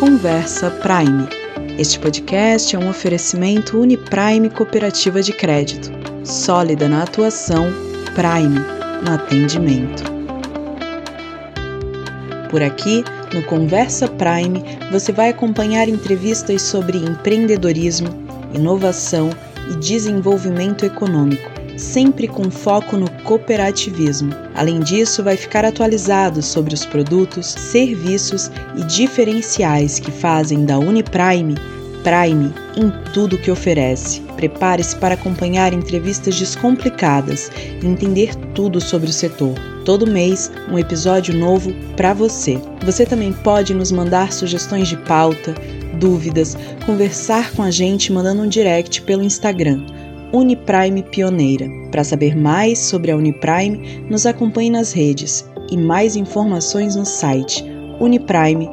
Conversa Prime. Este podcast é um oferecimento Uniprime Cooperativa de Crédito, sólida na atuação, Prime no atendimento. Por aqui, no Conversa Prime, você vai acompanhar entrevistas sobre empreendedorismo, inovação e desenvolvimento econômico sempre com foco no cooperativismo. Além disso, vai ficar atualizado sobre os produtos, serviços e diferenciais que fazem da Uniprime Prime em tudo que oferece. Prepare-se para acompanhar entrevistas descomplicadas e entender tudo sobre o setor. Todo mês, um episódio novo para você. Você também pode nos mandar sugestões de pauta, dúvidas, conversar com a gente mandando um direct pelo Instagram Uniprime Pioneira. Para saber mais sobre a Uniprime, nos acompanhe nas redes e mais informações no site uniprime.com.br.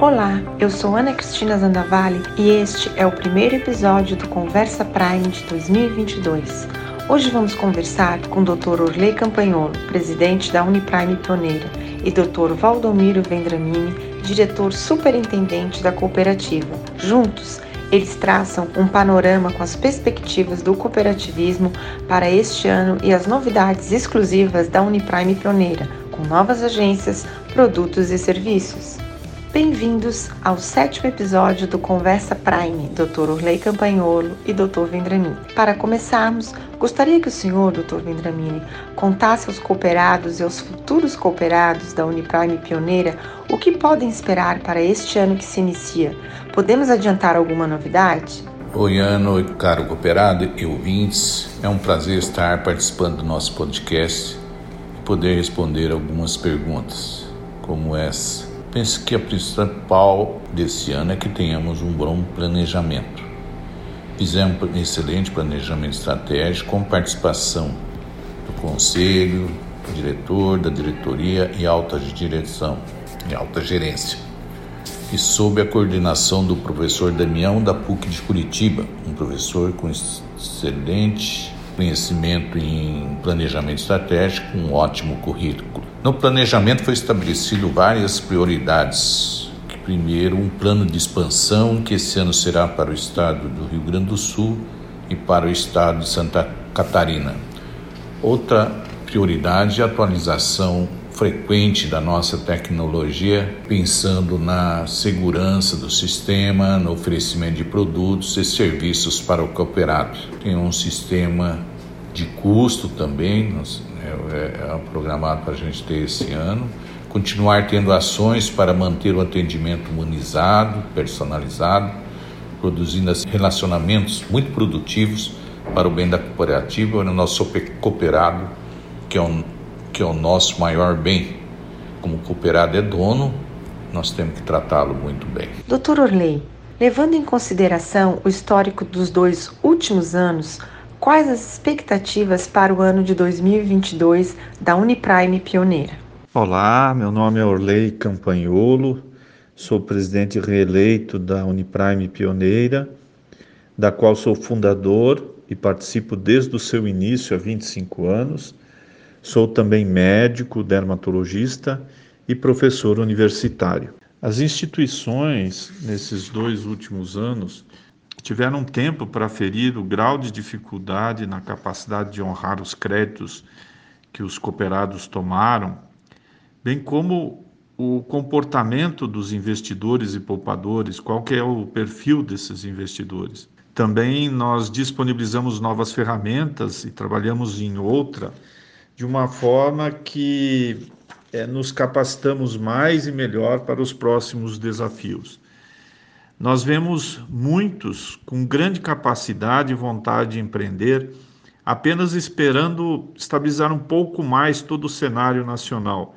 Olá, eu sou Ana Cristina Zandavalli e este é o primeiro episódio do Conversa Prime de 2022. Hoje vamos conversar com o Dr. Orley Campanholo, presidente da Uniprime Pioneira, e Dr. Valdomiro Vendramini, diretor superintendente da cooperativa. Juntos, eles traçam um panorama com as perspectivas do cooperativismo para este ano e as novidades exclusivas da Uniprime Pioneira, com novas agências, produtos e serviços. Bem-vindos ao sétimo episódio do Conversa Prime, Dr. Urley Campanholo e Dr. Vendramini. Para começarmos, gostaria que o senhor, Dr. Vendramini, contasse aos cooperados e aos futuros cooperados da Uniprime Pioneira o que podem esperar para este ano que se inicia. Podemos adiantar alguma novidade? Oi, ano, caro cooperado e ouvintes. É um prazer estar participando do nosso podcast e poder responder algumas perguntas como essa. Penso que a principal desse ano é que tenhamos um bom planejamento. Fizemos um excelente planejamento estratégico com participação do conselho, do diretor, da diretoria e alta direção e alta gerência. E sob a coordenação do professor Damião da PUC de Curitiba, um professor com excelente conhecimento em planejamento estratégico, um ótimo currículo. No planejamento foi estabelecido várias prioridades. Primeiro, um plano de expansão que esse ano será para o estado do Rio Grande do Sul e para o estado de Santa Catarina. Outra prioridade é a atualização frequente da nossa tecnologia, pensando na segurança do sistema, no oferecimento de produtos e serviços para o cooperado. Tem um sistema de custo também, é, é, é programado para a gente ter esse ano. Continuar tendo ações para manter o atendimento humanizado, personalizado, produzindo relacionamentos muito produtivos para o bem da cooperativa, no nosso cooperado, que é um que é o nosso maior bem. Como o cooperado é dono, nós temos que tratá-lo muito bem. Doutor Orley, levando em consideração o histórico dos dois últimos anos, quais as expectativas para o ano de 2022 da Uniprime Pioneira? Olá, meu nome é Orley Campanholo, sou presidente reeleito da Uniprime Pioneira, da qual sou fundador e participo desde o seu início há 25 anos Sou também médico, dermatologista e professor universitário. As instituições, nesses dois últimos anos, tiveram tempo para aferir o grau de dificuldade na capacidade de honrar os créditos que os cooperados tomaram, bem como o comportamento dos investidores e poupadores, qual que é o perfil desses investidores. Também nós disponibilizamos novas ferramentas e trabalhamos em outra de uma forma que é, nos capacitamos mais e melhor para os próximos desafios. Nós vemos muitos com grande capacidade e vontade de empreender, apenas esperando estabilizar um pouco mais todo o cenário nacional.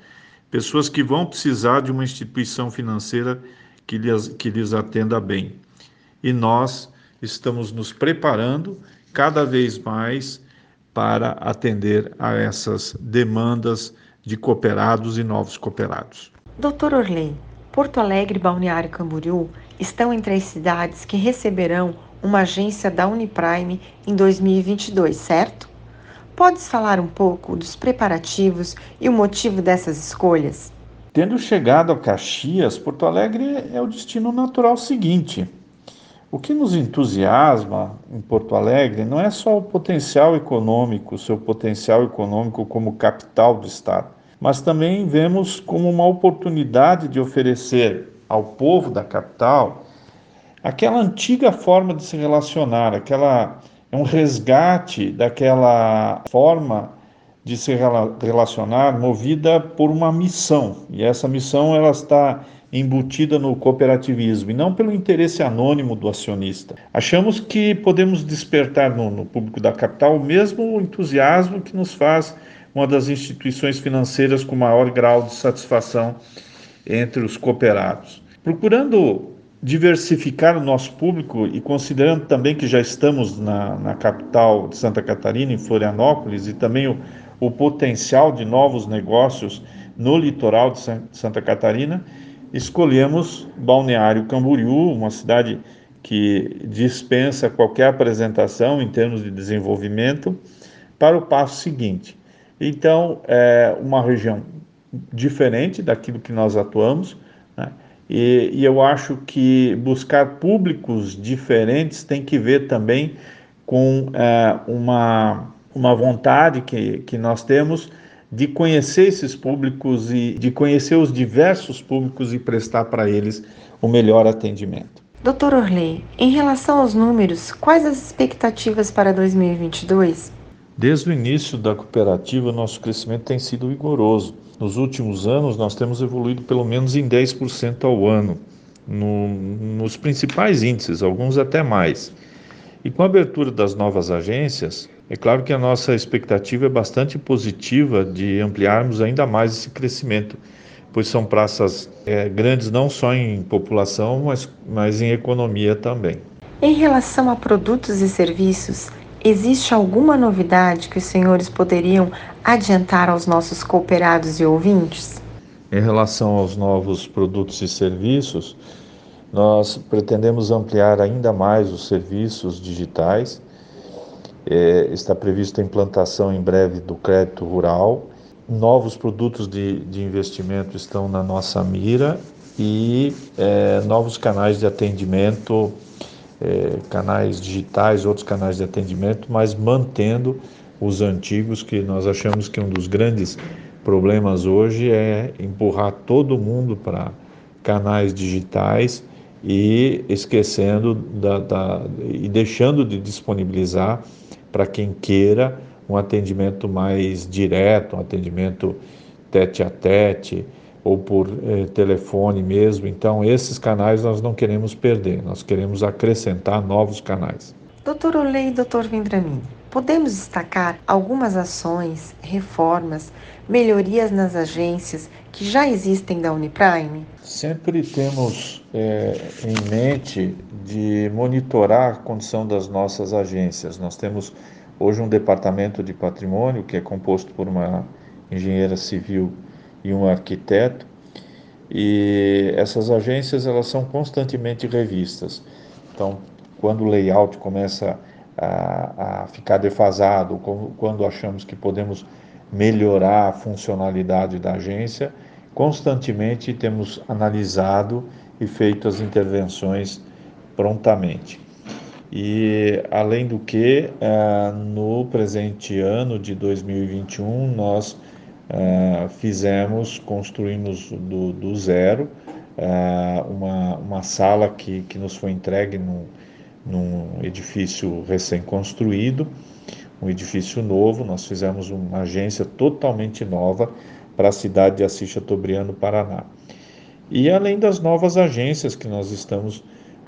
Pessoas que vão precisar de uma instituição financeira que lhes, que lhes atenda bem. E nós estamos nos preparando cada vez mais para atender a essas demandas de cooperados e novos cooperados. Doutor Orley, Porto Alegre e Balneário Camboriú estão entre as cidades que receberão uma agência da Uniprime em 2022, certo? Podes falar um pouco dos preparativos e o motivo dessas escolhas? Tendo chegado a Caxias, Porto Alegre é o destino natural seguinte. O que nos entusiasma em Porto Alegre não é só o potencial econômico, seu potencial econômico como capital do Estado, mas também vemos como uma oportunidade de oferecer ao povo da capital aquela antiga forma de se relacionar, aquela é um resgate daquela forma de se relacionar movida por uma missão. E essa missão ela está embutida no cooperativismo e não pelo interesse anônimo do acionista. Achamos que podemos despertar no, no público da capital o mesmo entusiasmo que nos faz uma das instituições financeiras com maior grau de satisfação entre os cooperados. Procurando diversificar o nosso público e considerando também que já estamos na, na capital de Santa Catarina, em Florianópolis, e também o, o potencial de novos negócios no litoral de Santa Catarina, escolhemos Balneário Camboriú, uma cidade que dispensa qualquer apresentação em termos de desenvolvimento, para o passo seguinte. Então, é uma região diferente daquilo que nós atuamos, né? e, e, eu acho que buscar públicos diferentes tem que ver também com é, uma, uma vontade que, que nós temos de conhecer esses públicos e de conhecer os diversos públicos e prestar para eles o melhor atendimento. Doutor Orley, em relação aos números, quais as expectativas para 2022? Desde o início da cooperativa, nosso crescimento tem sido vigoroso. Nos últimos anos, nós temos evoluído pelo menos em 10% ao ano, no, nos principais índices, alguns até mais. E com a abertura das novas agências, é claro que a nossa expectativa é bastante positiva de ampliarmos ainda mais esse crescimento, pois são praças é, grandes não só em população, mas, mas em economia também. Em relação a produtos e serviços, existe alguma novidade que os senhores poderiam adiantar aos nossos cooperados e ouvintes? Em relação aos novos produtos e serviços, nós pretendemos ampliar ainda mais os serviços digitais é, está prevista a implantação em breve do crédito rural. Novos produtos de, de investimento estão na nossa mira e é, novos canais de atendimento, é, canais digitais, outros canais de atendimento, mas mantendo os antigos, que nós achamos que um dos grandes problemas hoje é empurrar todo mundo para canais digitais e esquecendo da, da, e deixando de disponibilizar para quem queira um atendimento mais direto, um atendimento tete a tete ou por eh, telefone mesmo. Então, esses canais nós não queremos perder, nós queremos acrescentar novos canais. Doutor Olei e doutor Vendramin, podemos destacar algumas ações, reformas, melhorias nas agências que já existem da Uniprime? Sempre temos é, em mente de monitorar a condição das nossas agências. Nós temos hoje um departamento de patrimônio que é composto por uma engenheira civil e um arquiteto e essas agências elas são constantemente revistas. Então, quando o layout começa a, a ficar defasado, quando achamos que podemos melhorar a funcionalidade da agência, constantemente temos analisado e feito as intervenções prontamente. E, além do que, eh, no presente ano de 2021, nós eh, fizemos, construímos do, do zero eh, uma, uma sala que, que nos foi entregue num, num edifício recém-construído, um edifício novo. Nós fizemos uma agência totalmente nova para a cidade de Assis Chateaubriand, Paraná. E além das novas agências que nós estamos,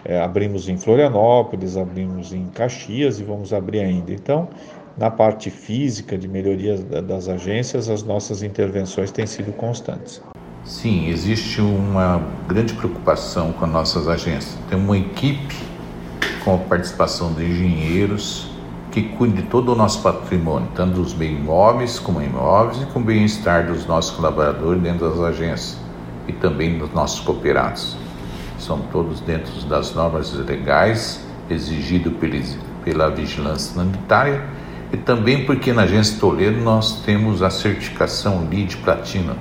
é, abrimos em Florianópolis, abrimos em Caxias e vamos abrir ainda. Então, na parte física de melhoria das agências, as nossas intervenções têm sido constantes. Sim, existe uma grande preocupação com as nossas agências. Tem uma equipe com a participação de engenheiros, que cuide de todo o nosso patrimônio, tanto dos bens imóveis como imóveis e com o bem-estar dos nossos colaboradores dentro das agências e também dos nossos cooperados. São todos dentro das normas legais exigido pela vigilância sanitária e também porque na agência Toledo nós temos a certificação LEED Platinum,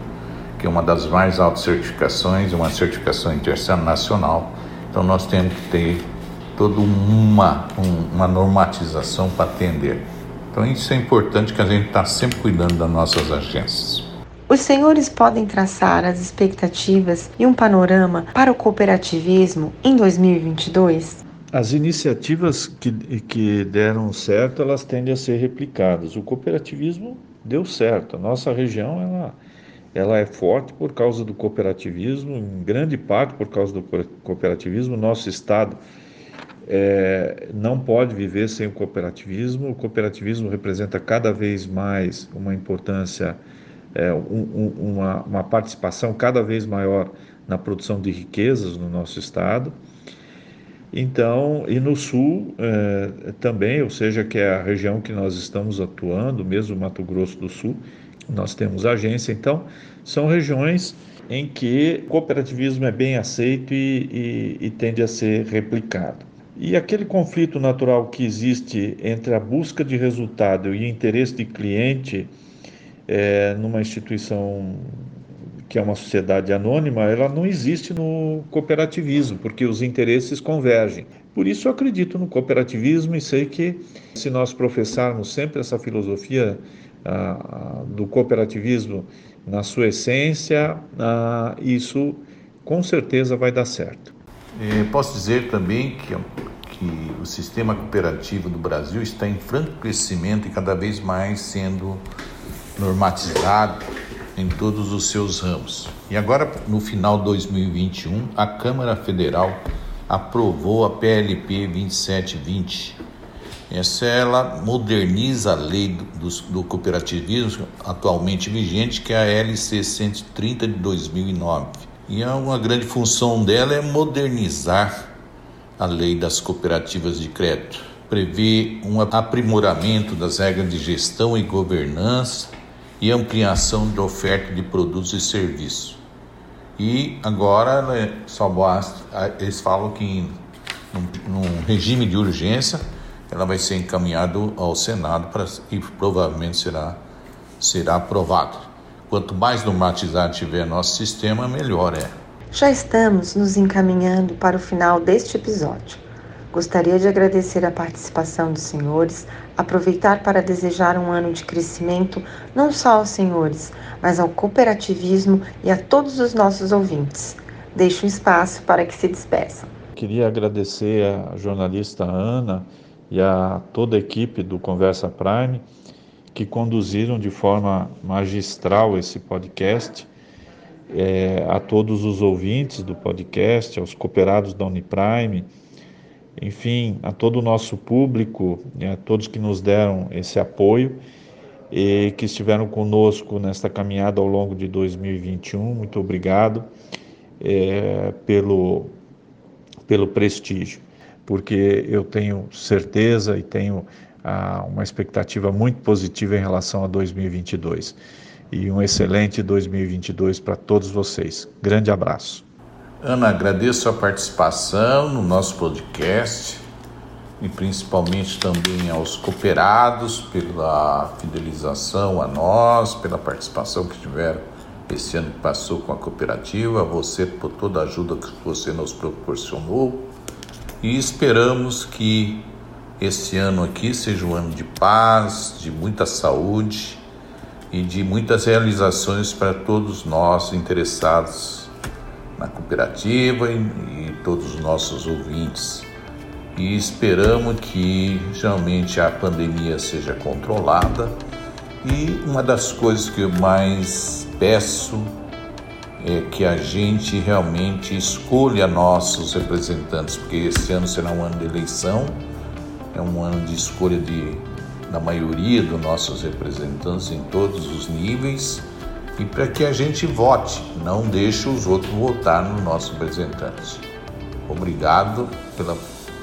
que é uma das mais altas certificações, uma certificação internacional. Então nós temos que ter toda uma, um, uma normatização para atender. Então isso é importante que a gente está sempre cuidando das nossas agências. Os senhores podem traçar as expectativas e um panorama para o cooperativismo em 2022? As iniciativas que, que deram certo, elas tendem a ser replicadas. O cooperativismo deu certo. A nossa região, ela, ela é forte por causa do cooperativismo, em grande parte por causa do cooperativismo. Nosso estado é, não pode viver sem o cooperativismo. O cooperativismo representa cada vez mais uma importância, é, um, um, uma, uma participação cada vez maior na produção de riquezas no nosso estado. Então, e no sul é, também, ou seja, que é a região que nós estamos atuando, mesmo Mato Grosso do Sul, nós temos agência. Então, são regiões em que o cooperativismo é bem aceito e, e, e tende a ser replicado. E aquele conflito natural que existe entre a busca de resultado e interesse de cliente é, numa instituição que é uma sociedade anônima, ela não existe no cooperativismo, porque os interesses convergem. Por isso eu acredito no cooperativismo e sei que se nós professarmos sempre essa filosofia ah, do cooperativismo na sua essência, ah, isso com certeza vai dar certo. É, posso dizer também que, que o sistema cooperativo do Brasil está em franco crescimento e cada vez mais sendo normatizado em todos os seus ramos. E agora, no final de 2021, a Câmara Federal aprovou a PLP 2720. Essa ela moderniza a lei do, do cooperativismo atualmente vigente, que é a LC 130 de 2009 e uma grande função dela é modernizar a lei das cooperativas de crédito, prevê um aprimoramento das regras de gestão e governança e ampliação de oferta de produtos e serviços. E agora né, só basta, eles falam que num, num regime de urgência ela vai ser encaminhada ao Senado para, e provavelmente será, será aprovada. Quanto mais normatizado tiver nosso sistema, melhor é. Já estamos nos encaminhando para o final deste episódio. Gostaria de agradecer a participação dos senhores, aproveitar para desejar um ano de crescimento não só aos senhores, mas ao cooperativismo e a todos os nossos ouvintes. Deixo um espaço para que se despeçam. Queria agradecer à jornalista Ana e a toda a equipe do Conversa Prime que conduziram de forma magistral esse podcast. É, a todos os ouvintes do podcast, aos cooperados da Uniprime, enfim, a todo o nosso público, a todos que nos deram esse apoio e que estiveram conosco nesta caminhada ao longo de 2021. Muito obrigado é, pelo, pelo prestígio, porque eu tenho certeza e tenho uma expectativa muito positiva em relação a 2022. E um excelente 2022 para todos vocês. Grande abraço. Ana, agradeço a participação no nosso podcast e principalmente também aos cooperados pela fidelização a nós, pela participação que tiveram esse ano que passou com a cooperativa, a você por toda a ajuda que você nos proporcionou e esperamos que esse ano aqui seja um ano de paz, de muita saúde e de muitas realizações para todos nós interessados na cooperativa e, e todos os nossos ouvintes. E esperamos que realmente a pandemia seja controlada. E uma das coisas que eu mais peço é que a gente realmente escolha nossos representantes, porque esse ano será um ano de eleição é um ano de escolha de, da maioria dos nossos representantes em todos os níveis e para que a gente vote, não deixe os outros votar nos nossos representantes. Obrigado pela,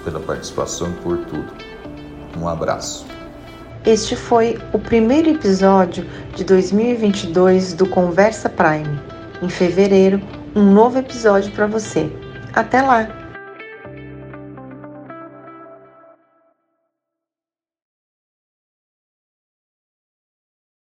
pela participação e por tudo. Um abraço. Este foi o primeiro episódio de 2022 do Conversa Prime. Em fevereiro, um novo episódio para você. Até lá!